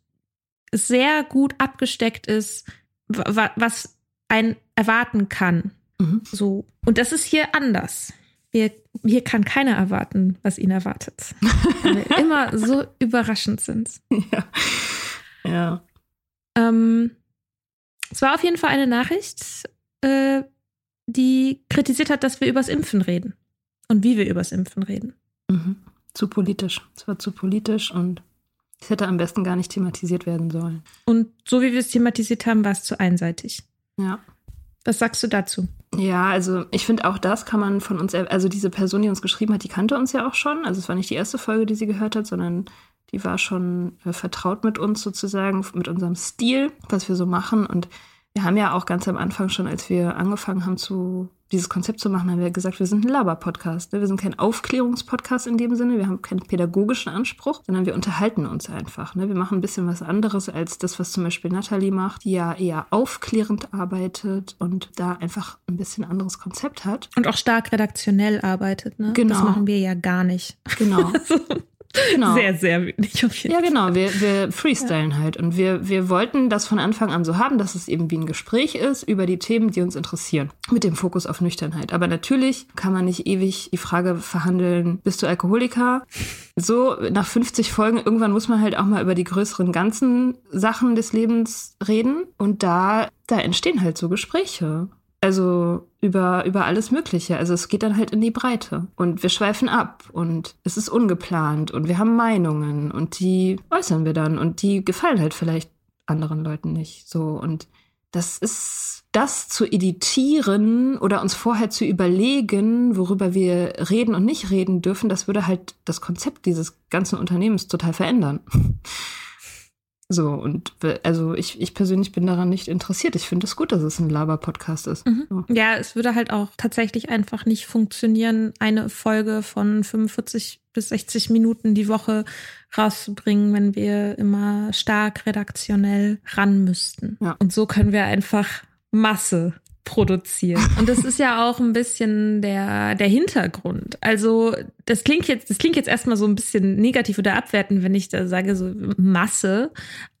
[SPEAKER 2] sehr gut abgesteckt ist, was ein erwarten kann. Mhm. So. Und das ist hier anders. Wir, hier kann keiner erwarten, was ihn erwartet. Weil wir immer so überraschend sind.
[SPEAKER 3] Ja. ja.
[SPEAKER 2] Ähm, es war auf jeden Fall eine Nachricht, äh, die kritisiert hat, dass wir übers Impfen reden und wie wir übers Impfen reden.
[SPEAKER 3] Mhm. Zu politisch. Es war zu politisch und es hätte am besten gar nicht thematisiert werden sollen.
[SPEAKER 2] Und so wie wir es thematisiert haben, war es zu einseitig.
[SPEAKER 3] Ja.
[SPEAKER 2] Was sagst du dazu?
[SPEAKER 3] Ja, also ich finde auch das kann man von uns, also diese Person, die uns geschrieben hat, die kannte uns ja auch schon. Also es war nicht die erste Folge, die sie gehört hat, sondern die war schon äh, vertraut mit uns sozusagen, mit unserem Stil, was wir so machen. Und wir haben ja auch ganz am Anfang schon, als wir angefangen haben, zu, dieses Konzept zu machen, haben wir gesagt, wir sind ein Laber-Podcast. Ne? Wir sind kein Aufklärungspodcast in dem Sinne, wir haben keinen pädagogischen Anspruch, sondern wir unterhalten uns einfach. Ne? Wir machen ein bisschen was anderes als das, was zum Beispiel Nathalie macht, die ja eher aufklärend arbeitet und da einfach ein bisschen anderes Konzept hat.
[SPEAKER 2] Und auch stark redaktionell arbeitet. Ne?
[SPEAKER 3] Genau.
[SPEAKER 2] Das machen wir ja gar nicht.
[SPEAKER 3] Genau.
[SPEAKER 2] Genau. Sehr, sehr wenig
[SPEAKER 3] auf jeden Ja, genau. Wir, wir freestylen ja. halt. Und wir, wir wollten das von Anfang an so haben, dass es eben wie ein Gespräch ist über die Themen, die uns interessieren. Mit dem Fokus auf Nüchternheit. Aber natürlich kann man nicht ewig die Frage verhandeln, bist du Alkoholiker? So, nach 50 Folgen, irgendwann muss man halt auch mal über die größeren ganzen Sachen des Lebens reden. Und da, da entstehen halt so Gespräche. Also über, über alles Mögliche. Also es geht dann halt in die Breite. Und wir schweifen ab und es ist ungeplant und wir haben Meinungen und die äußern wir dann und die gefallen halt vielleicht anderen Leuten nicht. So und das ist das zu editieren oder uns vorher zu überlegen, worüber wir reden und nicht reden dürfen, das würde halt das Konzept dieses ganzen Unternehmens total verändern. So, und also ich, ich persönlich bin daran nicht interessiert. Ich finde es gut, dass es ein Laber-Podcast ist.
[SPEAKER 2] Mhm.
[SPEAKER 3] So.
[SPEAKER 2] Ja, es würde halt auch tatsächlich einfach nicht funktionieren, eine Folge von 45 bis 60 Minuten die Woche rauszubringen, wenn wir immer stark redaktionell ran müssten. Ja. Und so können wir einfach Masse produzieren. Und das ist ja auch ein bisschen der, der Hintergrund. Also, das klingt jetzt, das klingt jetzt erstmal so ein bisschen negativ oder abwertend, wenn ich da sage, so Masse.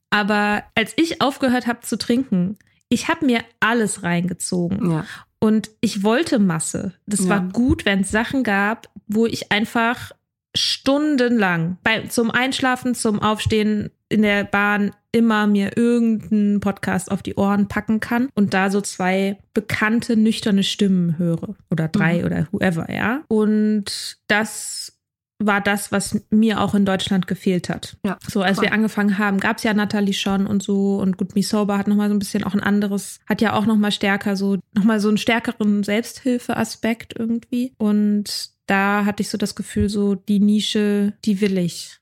[SPEAKER 2] Aber als ich aufgehört habe zu trinken, ich habe mir alles reingezogen. Ja. Und ich wollte Masse. Das ja. war gut, wenn es Sachen gab, wo ich einfach stundenlang bei, zum Einschlafen, zum Aufstehen in der Bahn immer mir irgendeinen Podcast auf die Ohren packen kann und da so zwei bekannte, nüchterne Stimmen höre. Oder drei mhm. oder whoever, ja. Und das war das, was mir auch in Deutschland gefehlt hat. Ja, so, als voll. wir angefangen haben, gab es ja Natalie schon und so und Good Me Sober hat nochmal so ein bisschen auch ein anderes, hat ja auch nochmal stärker so, nochmal so einen stärkeren Selbsthilfeaspekt irgendwie. Und da hatte ich so das Gefühl, so die Nische, die will ich.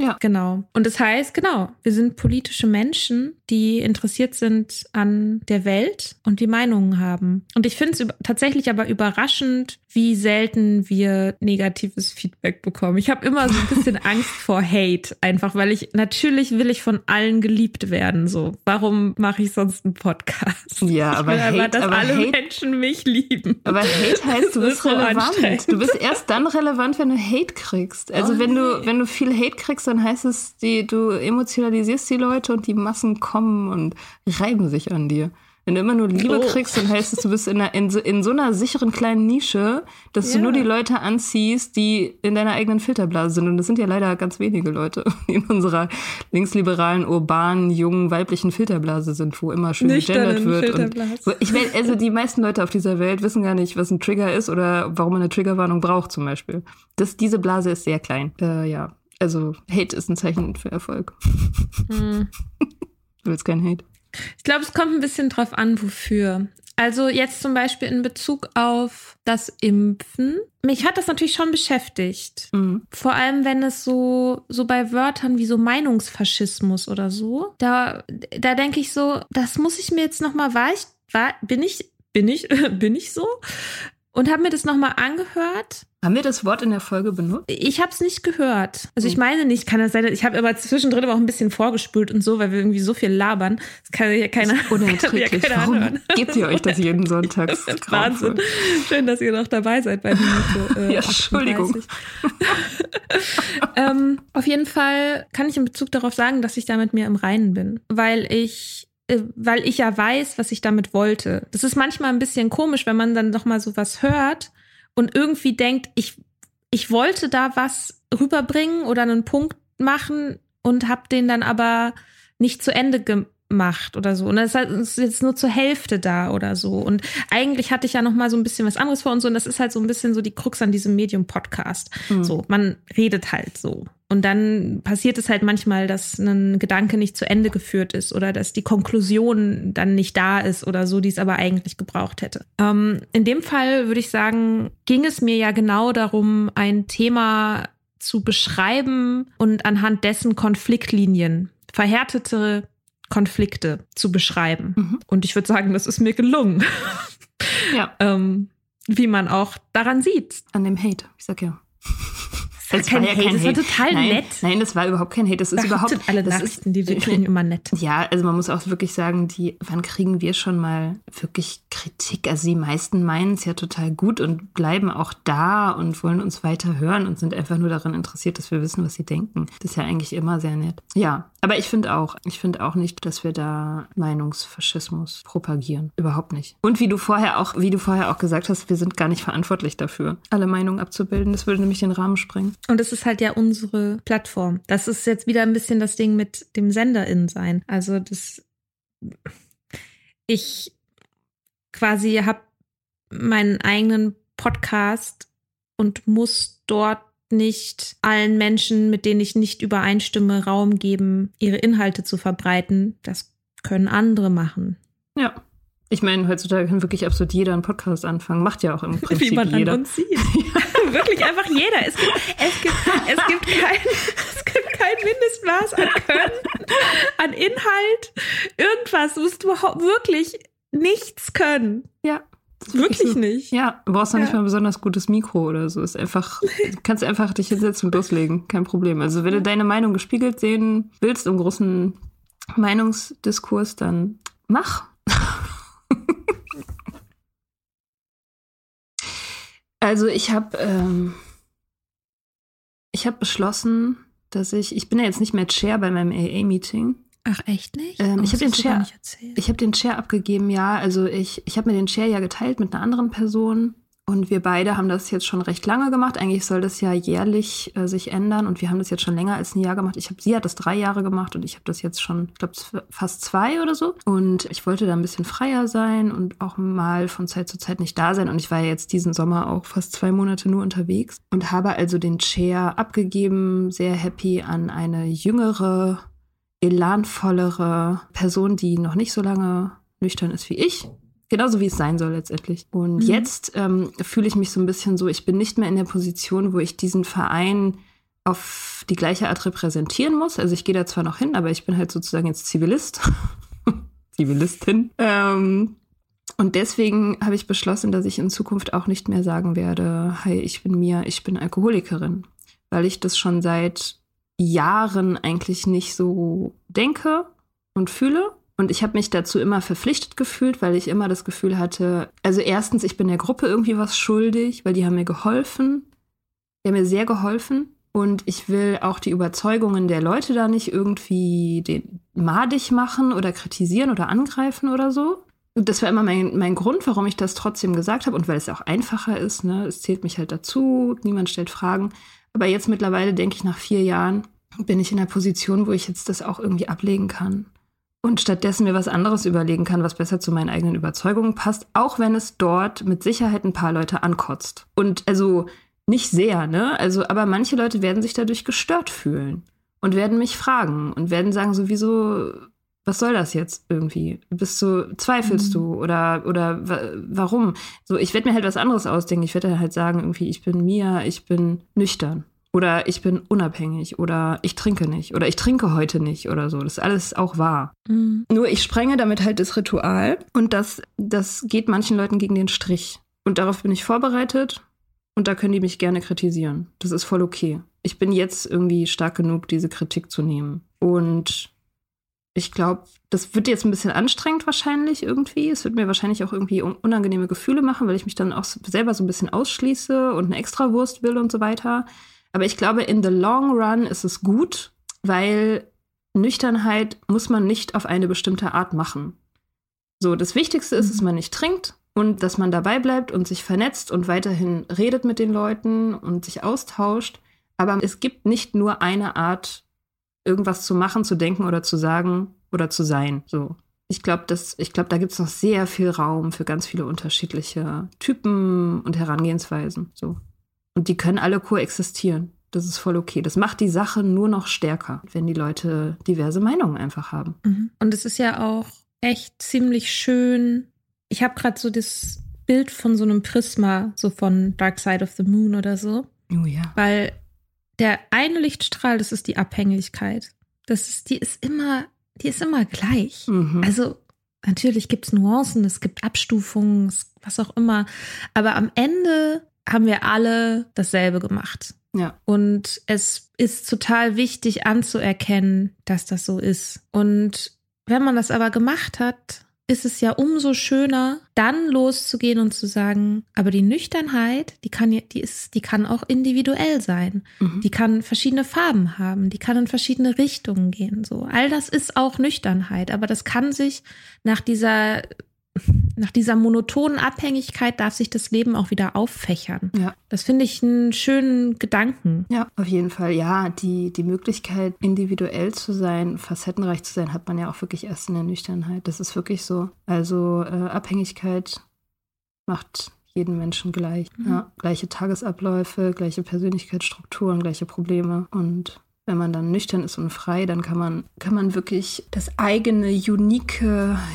[SPEAKER 2] Ja. genau. Und das heißt, genau, wir sind politische Menschen, die interessiert sind an der Welt und die Meinungen haben. Und ich finde es tatsächlich aber überraschend, wie selten wir negatives Feedback bekommen. Ich habe immer so ein bisschen Angst vor Hate, einfach weil ich natürlich will ich von allen geliebt werden. So, warum mache ich sonst einen Podcast?
[SPEAKER 3] Ja, aber
[SPEAKER 2] ich will
[SPEAKER 3] Hate,
[SPEAKER 2] aber, dass
[SPEAKER 3] aber
[SPEAKER 2] alle
[SPEAKER 3] Hate,
[SPEAKER 2] Menschen mich lieben.
[SPEAKER 3] Aber Hate heißt, du bist relevant. Du bist erst dann relevant, wenn du Hate kriegst. Also
[SPEAKER 2] Oh
[SPEAKER 3] wenn du wenn du viel Hate kriegst, dann heißt es, die, du emotionalisierst die Leute und die Massen kommen und reiben sich an dir. Wenn du immer nur Liebe
[SPEAKER 2] Oh.
[SPEAKER 3] kriegst, dann heißt es, du bist in, einer, in, so- in so einer sicheren kleinen Nische, dass du
[SPEAKER 2] Ja.
[SPEAKER 3] nur die Leute anziehst, die in deiner eigenen Filterblase sind. Und das sind ja leider ganz wenige Leute, die in unserer linksliberalen, urbanen, jungen, weiblichen Filterblase sind, wo immer schön gegendert
[SPEAKER 2] Nüchternen
[SPEAKER 3] wird. Und so, ich will, also die meisten Leute auf dieser Welt wissen gar nicht, was ein Trigger ist oder warum man eine Triggerwarnung braucht, zum Beispiel. Das, diese Blase ist sehr klein. Äh, ja. Also Hate ist ein Zeichen für Erfolg.
[SPEAKER 2] Hm.
[SPEAKER 3] Du willst keinen Hate.
[SPEAKER 2] Ich glaube, es kommt ein bisschen drauf an, wofür. Also jetzt zum Beispiel in Bezug auf das Impfen. Mich hat das natürlich schon beschäftigt.
[SPEAKER 3] Mhm.
[SPEAKER 2] Vor allem, wenn es so, so bei Wörtern wie so Meinungsfaschismus oder so, da, da denke ich so, das muss ich mir jetzt nochmal, war ich, war, bin ich, bin ich, bin ich so? Und habe mir das nochmal angehört.
[SPEAKER 3] Haben wir das Wort in der Folge benutzt?
[SPEAKER 2] Ich habe es nicht gehört. Also ich
[SPEAKER 3] Hm.
[SPEAKER 2] meine nicht, kann das sein, ich habe aber zwischendrin aber auch ein bisschen vorgespult und so, weil wir irgendwie so viel labern. Das kann ja keiner, kann ja
[SPEAKER 3] Unerträglich. Warum
[SPEAKER 2] anhören.
[SPEAKER 3] gebt ihr euch das jeden Sonntag?
[SPEAKER 2] Das ist
[SPEAKER 3] grauenvoll.
[SPEAKER 2] Wahnsinn. Schön, dass ihr noch dabei seid bei Minute. Äh,
[SPEAKER 3] Ja, Entschuldigung.
[SPEAKER 2] 38. ähm, auf jeden Fall kann ich in Bezug darauf sagen, dass ich da mit mir im Reinen bin, weil ich weil ich ja weiß, was ich damit wollte. Das ist manchmal ein bisschen komisch, wenn man dann doch mal sowas hört und irgendwie denkt, ich ich wollte da was rüberbringen oder einen Punkt machen und habe den dann aber nicht zu Ende gemacht oder so. Und das ist jetzt nur zur Hälfte da oder so. Und eigentlich hatte ich ja noch mal so ein bisschen was anderes vor und so. Und das ist halt so ein bisschen so die Krux an diesem Medium-Podcast.
[SPEAKER 3] Mhm.
[SPEAKER 2] So, man redet halt so. Und dann passiert es halt manchmal, dass ein Gedanke nicht zu Ende geführt ist oder dass die Konklusion dann nicht da ist oder so, die es aber eigentlich gebraucht hätte. Ähm, in dem Fall würde ich sagen, ging es mir ja genau darum, ein Thema zu beschreiben und anhand dessen Konfliktlinien, verhärtete Konflikte zu beschreiben.
[SPEAKER 3] Mhm.
[SPEAKER 2] Und ich würde sagen, das ist mir gelungen,
[SPEAKER 3] Ja,
[SPEAKER 2] ähm, wie man auch daran sieht.
[SPEAKER 3] an dem Hate. Ich sag ja.
[SPEAKER 2] Das war kein Hate, das war total
[SPEAKER 3] nein,
[SPEAKER 2] nett.
[SPEAKER 3] Nein, das war überhaupt kein Hate. Das ist
[SPEAKER 2] Überhaupt
[SPEAKER 3] überhaupt
[SPEAKER 2] sind alle
[SPEAKER 3] das
[SPEAKER 2] Nachrichten, die wir kriegen, immer nett.
[SPEAKER 3] Ja, also man muss auch wirklich sagen, die, wann kriegen wir schon mal wirklich Kritik? Also die meisten meinen es ja total gut und bleiben auch da und wollen uns weiter hören und sind einfach nur daran interessiert, dass wir wissen, was sie denken. Das ist ja eigentlich immer sehr nett. Ja, aber ich finde auch, ich finde auch nicht, dass wir da Meinungsfaschismus propagieren. Überhaupt nicht. Und wie du vorher auch, wie du vorher auch gesagt hast, wir sind gar nicht verantwortlich dafür, alle Meinungen abzubilden. Das würde nämlich den Rahmen sprengen.
[SPEAKER 2] Und es ist halt ja unsere Plattform. Das ist jetzt wieder ein bisschen das Ding mit dem SenderIn sein. Also das, ich quasi habe meinen eigenen Podcast und muss dort nicht allen Menschen, mit denen ich nicht übereinstimme, Raum geben, ihre Inhalte zu verbreiten. Das können andere machen.
[SPEAKER 3] Ja. Ich meine, heutzutage kann wirklich absolut jeder einen Podcast anfangen. Macht ja auch im Prinzip
[SPEAKER 2] Wie man
[SPEAKER 3] jeder.
[SPEAKER 2] an uns sieht. Wirklich einfach jeder. Es gibt, es gibt, es gibt, kein, es gibt kein Mindestmaß an Können, an Inhalt, irgendwas. Du musst überhaupt wirklich nichts können.
[SPEAKER 3] Ja.
[SPEAKER 2] Wirklich
[SPEAKER 3] so.
[SPEAKER 2] nicht.
[SPEAKER 3] Ja, du brauchst noch nicht
[SPEAKER 2] Ja.
[SPEAKER 3] mal ein besonders gutes Mikro oder so. Ist einfach, du kannst einfach dich hinsetzen und loslegen. Kein Problem. Also wenn du deine Meinung gespiegelt sehen willst im großen Meinungsdiskurs, dann mach. Also ich habe ähm, ich habe beschlossen, dass ich, ich bin ja jetzt nicht mehr Chair bei meinem AA-Meeting.
[SPEAKER 2] Ach, echt nicht?
[SPEAKER 3] Ähm,
[SPEAKER 2] Oh,
[SPEAKER 3] ich hab
[SPEAKER 2] das
[SPEAKER 3] den
[SPEAKER 2] erzählt.
[SPEAKER 3] Ich habe den Share abgegeben, ja. Also ich, ich habe mir den Share ja geteilt mit einer anderen Person und wir beide haben das jetzt schon recht lange gemacht. Eigentlich soll das ja jährlich äh, sich ändern und wir haben das jetzt schon länger als ein Jahr gemacht. Ich habe, sie hat das drei Jahre gemacht und ich habe das jetzt schon, ich glaube, fast zwei oder so. Und ich wollte da ein bisschen freier sein und auch mal von Zeit zu Zeit nicht da sein. Und ich war ja jetzt diesen Sommer auch fast zwei Monate nur unterwegs und habe also den Chair abgegeben, sehr happy an eine jüngere elanvollere Person, die noch nicht so lange nüchtern ist wie ich. Genauso wie es sein soll letztendlich. Und
[SPEAKER 2] Mhm.
[SPEAKER 3] jetzt ähm, fühle ich mich so ein bisschen so, ich bin nicht mehr in der Position, wo ich diesen Verein auf die gleiche Art repräsentieren muss. Also ich gehe da zwar noch hin, aber ich bin halt sozusagen jetzt Zivilist. Zivilistin. Ähm, und deswegen habe ich beschlossen, dass ich in Zukunft auch nicht mehr sagen werde, hi, ich bin Mia, ich bin Alkoholikerin. Weil ich das schon seit Jahren eigentlich nicht so denke und fühle. Und ich habe mich dazu immer verpflichtet gefühlt, weil ich immer das Gefühl hatte, also erstens, ich bin der Gruppe irgendwie was schuldig, weil die haben mir geholfen. Die haben mir sehr geholfen. Und ich will auch die Überzeugungen der Leute da nicht irgendwie den madig machen oder kritisieren oder angreifen oder so. Und das war immer mein, mein Grund, warum ich das trotzdem gesagt habe und weil es auch einfacher ist. Ne? Es zählt mich halt dazu, niemand stellt Fragen. Aber jetzt mittlerweile denke ich, nach vier Jahren bin ich in der Position, wo ich jetzt das auch irgendwie ablegen kann. Und stattdessen mir was anderes überlegen kann, was besser zu meinen eigenen Überzeugungen passt, auch wenn es dort mit Sicherheit ein paar Leute ankotzt. Und also nicht sehr, ne? Also, aber manche Leute werden sich dadurch gestört fühlen und werden mich fragen und werden sagen, sowieso, was soll das jetzt irgendwie? Bist du, zweifelst mhm. du oder, oder warum? So, ich werde mir halt was anderes ausdenken. Ich werde halt sagen, irgendwie, ich bin Mia, ich bin nüchtern. Oder ich bin unabhängig oder ich trinke nicht oder ich trinke heute nicht oder so. Das ist alles auch wahr. Mhm. Nur ich sprenge damit halt das Ritual und das, das geht manchen Leuten gegen den Strich. Und darauf bin ich vorbereitet und da können die mich gerne kritisieren. Das ist voll okay. Ich bin jetzt irgendwie stark genug, diese Kritik zu nehmen. Und ich glaube, das wird jetzt ein bisschen anstrengend wahrscheinlich irgendwie. Es wird mir wahrscheinlich auch irgendwie unangenehme Gefühle machen, weil ich mich dann auch selber so ein bisschen ausschließe und eine Extrawurst will und so weiter. Aber ich glaube, in the long run ist es gut, weil Nüchternheit muss man nicht auf eine bestimmte Art machen. So, das Wichtigste ist, dass mhm. man nicht trinkt und dass man dabei bleibt und sich vernetzt und weiterhin redet mit den Leuten und sich austauscht. Aber es gibt nicht nur eine Art, irgendwas zu machen, zu denken oder zu sagen oder zu sein. So. Ich glaube, ich glaube, da gibt es noch sehr viel Raum für ganz viele unterschiedliche Typen und Herangehensweisen. So. Und die können alle koexistieren. Das ist voll okay. Das macht die Sache nur noch stärker, wenn die Leute diverse Meinungen einfach haben.
[SPEAKER 2] Mhm. Und es ist ja auch echt ziemlich schön. Ich habe gerade so das Bild von so einem Prisma, so von Dark Side of the Moon oder so.
[SPEAKER 3] Oh ja.
[SPEAKER 2] Weil der eine Lichtstrahl, das ist die Abhängigkeit. Das ist, die ist immer, die ist immer gleich. Mhm. Also natürlich gibt es Nuancen, es gibt Abstufungen, was auch immer. Aber am Ende haben wir alle dasselbe gemacht.
[SPEAKER 3] Ja.
[SPEAKER 2] Und es ist total wichtig anzuerkennen, dass das so ist. Und wenn man das aber gemacht hat, ist es ja umso schöner, dann loszugehen und zu sagen, aber die Nüchternheit, die kann, die ist, die kann auch individuell sein. Mhm. Die kann verschiedene Farben haben, die kann in verschiedene Richtungen gehen, so. All das ist auch Nüchternheit, aber das kann sich nach dieser nach dieser monotonen Abhängigkeit darf sich das Leben auch wieder auffächern.
[SPEAKER 3] Ja.
[SPEAKER 2] Das finde ich einen schönen Gedanken.
[SPEAKER 3] Ja, auf jeden Fall. Ja, die, die Möglichkeit, individuell zu sein, facettenreich zu sein, hat man ja auch wirklich erst in der Nüchternheit. Das ist wirklich so. Also äh, Abhängigkeit macht jeden Menschen gleich. Mhm. Ja, gleiche Tagesabläufe, gleiche Persönlichkeitsstrukturen, gleiche Probleme und wenn man dann nüchtern ist und frei, dann kann man, kann man wirklich das eigene, unique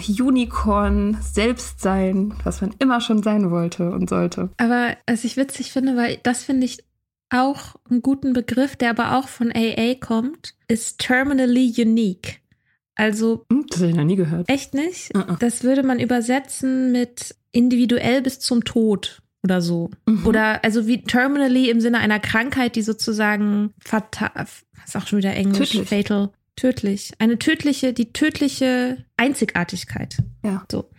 [SPEAKER 3] Unicorn selbst sein, was man immer schon sein wollte und sollte.
[SPEAKER 2] Aber was ich witzig finde, weil das finde ich auch einen guten Begriff, der aber auch von AA kommt, ist terminally unique. Also.
[SPEAKER 3] Hm, das habe ich noch nie gehört.
[SPEAKER 2] Echt nicht? Uh -uh. Das würde man übersetzen mit individuell bis zum Tod oder so. Mhm. Oder also wie terminally im Sinne einer Krankheit, die sozusagen fatal, ist auch schon wieder Englisch, tödlich. fatal, tödlich. Eine tödliche, die tödliche Einzigartigkeit.
[SPEAKER 3] Ja.
[SPEAKER 2] So.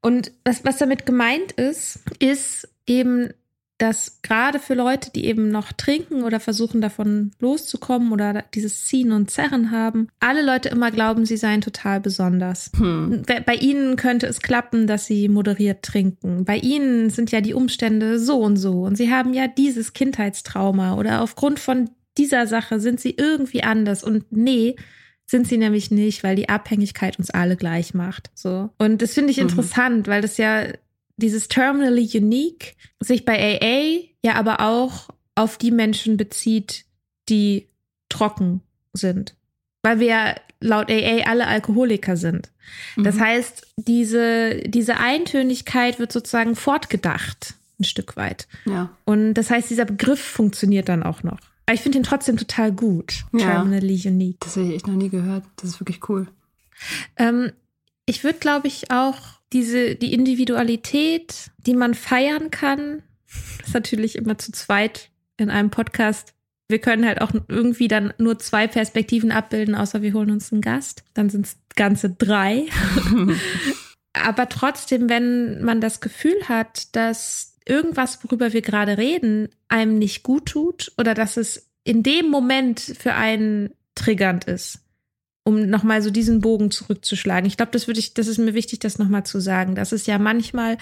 [SPEAKER 2] Und was, was damit gemeint ist, ist eben dass gerade für Leute, die eben noch trinken oder versuchen davon loszukommen oder dieses Ziehen und Zerren haben, alle Leute immer glauben, sie seien total besonders. Hm. Bei ihnen könnte es klappen, dass sie moderiert trinken. Bei ihnen sind ja die Umstände so und so und sie haben ja dieses Kindheitstrauma oder aufgrund von dieser Sache sind sie irgendwie anders und nee, sind sie nämlich nicht, weil die Abhängigkeit uns alle gleich macht. So. Und das finde ich mhm. interessant, weil das ja dieses Terminally Unique sich bei AA ja aber auch auf die Menschen bezieht, die trocken sind. Weil wir laut AA alle Alkoholiker sind. Das mhm. heißt, diese, diese Eintönigkeit wird sozusagen fortgedacht, ein Stück weit.
[SPEAKER 3] Ja.
[SPEAKER 2] Und das heißt, dieser Begriff funktioniert dann auch noch. Aber ich finde ihn trotzdem total gut.
[SPEAKER 3] Ja.
[SPEAKER 2] Terminally Unique.
[SPEAKER 3] Das habe ich echt noch nie gehört. Das ist wirklich cool.
[SPEAKER 2] Ähm, ich würde, glaube ich, auch diese, die Individualität, die man feiern kann, ist natürlich immer zu zweit in einem Podcast. Wir können halt auch irgendwie dann nur zwei Perspektiven abbilden, außer wir holen uns einen Gast. Dann sind es ganze drei. Aber trotzdem, wenn man das Gefühl hat, dass irgendwas, worüber wir gerade reden, einem nicht gut tut oder dass es in dem Moment für einen triggernd ist, um nochmal so diesen Bogen zurückzuschlagen. Ich glaube, das würde ich, das ist mir wichtig, das nochmal zu sagen. Das ist ja manchmal,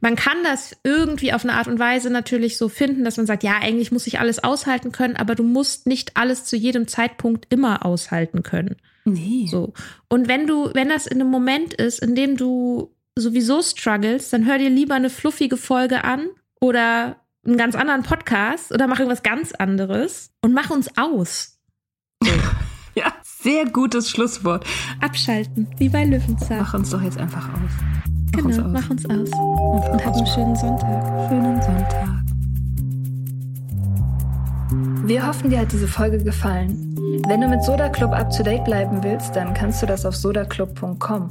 [SPEAKER 2] man kann das irgendwie auf eine Art und Weise natürlich so finden, dass man sagt, ja, eigentlich muss ich alles aushalten können, aber du musst nicht alles zu jedem Zeitpunkt immer aushalten können.
[SPEAKER 3] Nee.
[SPEAKER 2] So. Und wenn du, wenn das in einem Moment ist, in dem du sowieso struggles, dann hör dir lieber eine fluffige Folge an oder einen ganz anderen Podcast oder mach irgendwas ganz anderes und mach uns aus.
[SPEAKER 3] Ja, sehr gutes Schlusswort.
[SPEAKER 2] Abschalten, wie bei Löwenzahn.
[SPEAKER 3] Mach uns doch jetzt einfach aus. Mach uns
[SPEAKER 2] genau,
[SPEAKER 3] aus.
[SPEAKER 2] mach uns aus.
[SPEAKER 3] Einfach
[SPEAKER 2] Und hab einen schönen Sonntag.
[SPEAKER 3] schönen Sonntag. Wir hoffen, dir hat diese Folge gefallen. Wenn du mit Soda Club up to date bleiben willst, dann kannst du das auf sodaclub.com.